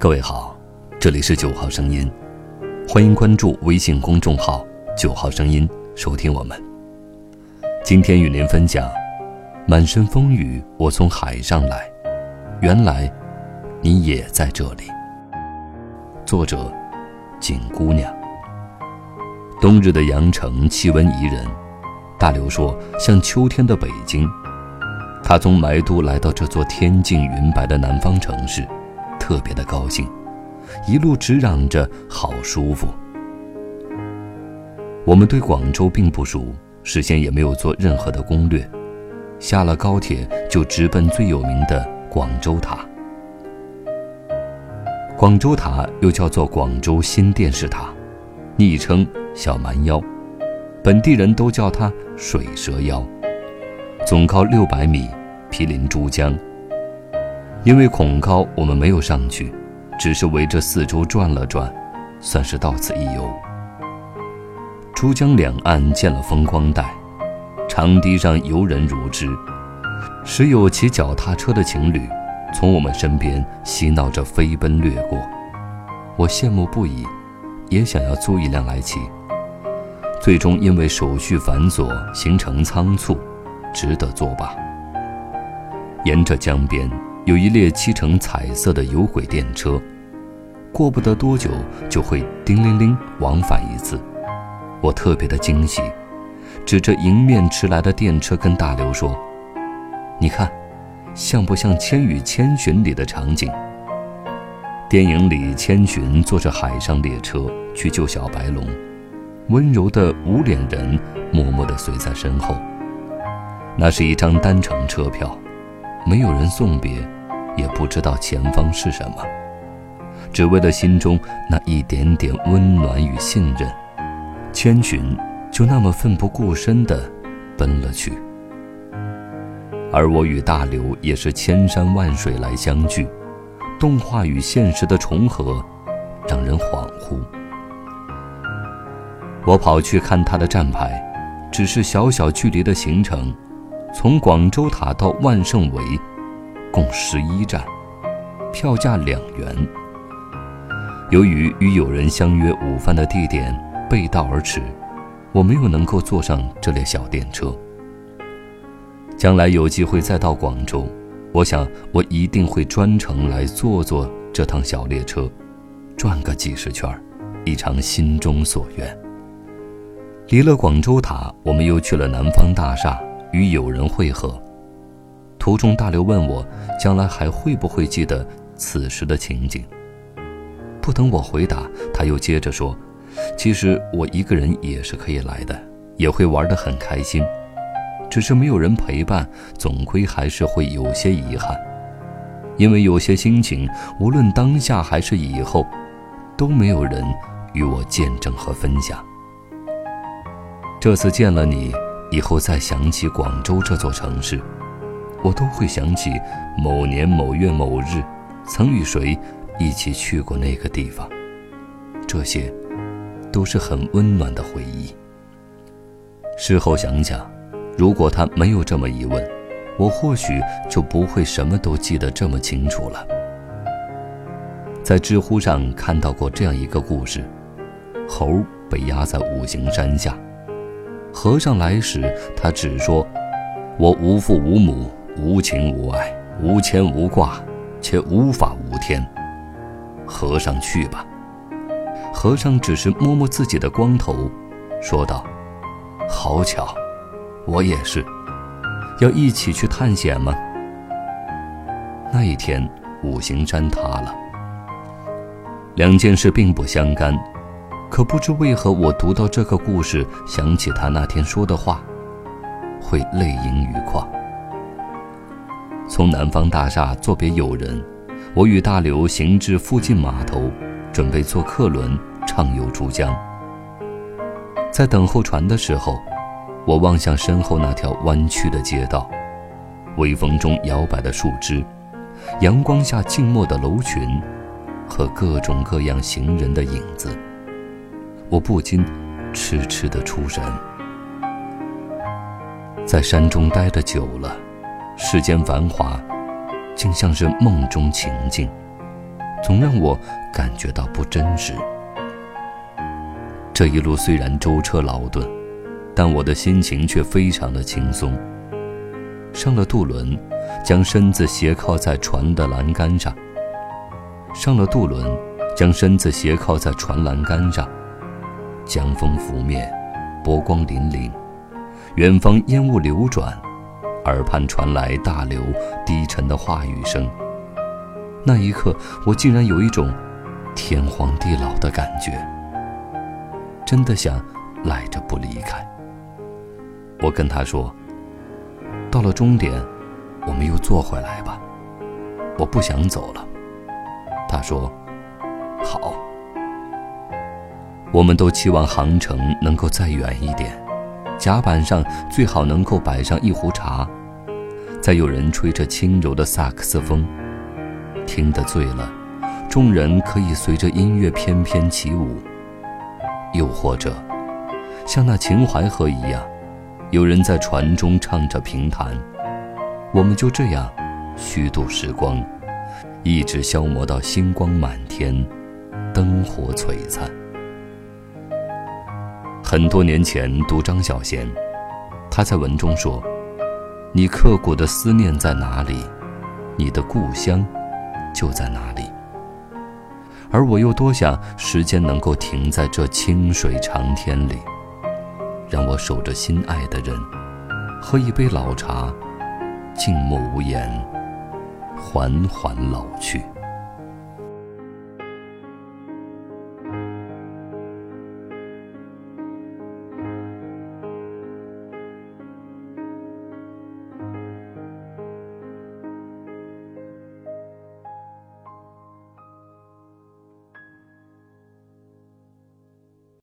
各位好，这里是九号声音，欢迎关注微信公众号“九号声音”，收听我们。今天与您分享：满身风雨我从海上来，原来你也在这里。作者：景姑娘。冬日的阳城气温宜人，大刘说像秋天的北京。他从埋都来到这座天净云白的南方城市。特别的高兴，一路直嚷着好舒服。我们对广州并不熟，事先也没有做任何的攻略，下了高铁就直奔最有名的广州塔。广州塔又叫做广州新电视塔，昵称小蛮腰，本地人都叫它水蛇腰，总高六百米，毗邻珠江。因为恐高，我们没有上去，只是围着四周转了转，算是到此一游。珠江两岸建了风光带，长堤上游人如织，时有骑脚踏车的情侣从我们身边嬉闹着飞奔掠过，我羡慕不已，也想要租一辆来骑。最终因为手续繁琐，行程仓促，只得作罢。沿着江边。有一列漆成彩色的有轨电车，过不得多久就会叮铃铃往返一次。我特别的惊喜，指着迎面驰来的电车跟大刘说：“你看，像不像《千与千寻》里的场景？电影里千寻坐着海上列车去救小白龙，温柔的无脸人默默地随在身后。那是一张单程车票。”没有人送别，也不知道前方是什么，只为了心中那一点点温暖与信任，千寻就那么奋不顾身地奔了去。而我与大刘也是千山万水来相聚，动画与现实的重合，让人恍惚。我跑去看他的站牌，只是小小距离的行程。从广州塔到万盛围，共十一站，票价两元。由于与友人相约午饭的地点背道而驰，我没有能够坐上这列小电车。将来有机会再到广州，我想我一定会专程来坐坐这趟小列车，转个几十圈，一偿心中所愿。离了广州塔，我们又去了南方大厦。与友人会合，途中大刘问我将来还会不会记得此时的情景。不等我回答，他又接着说：“其实我一个人也是可以来的，也会玩得很开心，只是没有人陪伴，总归还是会有些遗憾。因为有些心情，无论当下还是以后，都没有人与我见证和分享。这次见了你。”以后再想起广州这座城市，我都会想起某年某月某日，曾与谁一起去过那个地方。这些，都是很温暖的回忆。事后想想，如果他没有这么一问，我或许就不会什么都记得这么清楚了。在知乎上看到过这样一个故事：猴被压在五行山下。和尚来时，他只说：“我无父无母，无情无爱，无牵无挂，且无法无天。”和尚去吧。和尚只是摸摸自己的光头，说道：“好巧，我也是。要一起去探险吗？”那一天，五行山塌了。两件事并不相干。可不知为何，我读到这个故事，想起他那天说的话，会泪盈于眶。从南方大厦作别友人，我与大刘行至附近码头，准备坐客轮畅游珠江。在等候船的时候，我望向身后那条弯曲的街道，微风中摇摆的树枝，阳光下静默的楼群，和各种各样行人的影子。我不禁痴痴的出神，在山中待得久了，世间繁华，竟像是梦中情境，总让我感觉到不真实。这一路虽然舟车劳顿，但我的心情却非常的轻松。上了渡轮，将身子斜靠在船的栏杆上。上了渡轮，将身子斜靠在船栏杆上。江风拂面，波光粼粼，远方烟雾流转，耳畔传来大刘低沉的话语声。那一刻，我竟然有一种天荒地老的感觉，真的想赖着不离开。我跟他说：“到了终点，我们又坐回来吧，我不想走了。”他说：“好。”我们都期望航程能够再远一点，甲板上最好能够摆上一壶茶，再有人吹着轻柔的萨克斯风。听得醉了，众人可以随着音乐翩翩起舞；又或者，像那秦淮河一样，有人在船中唱着评弹。我们就这样虚度时光，一直消磨到星光满天，灯火璀璨。很多年前读张小娴，他在文中说：“你刻骨的思念在哪里？你的故乡。”就在哪里，而我又多想时间能够停在这清水长天里，让我守着心爱的人，喝一杯老茶，静默无言，缓缓老去。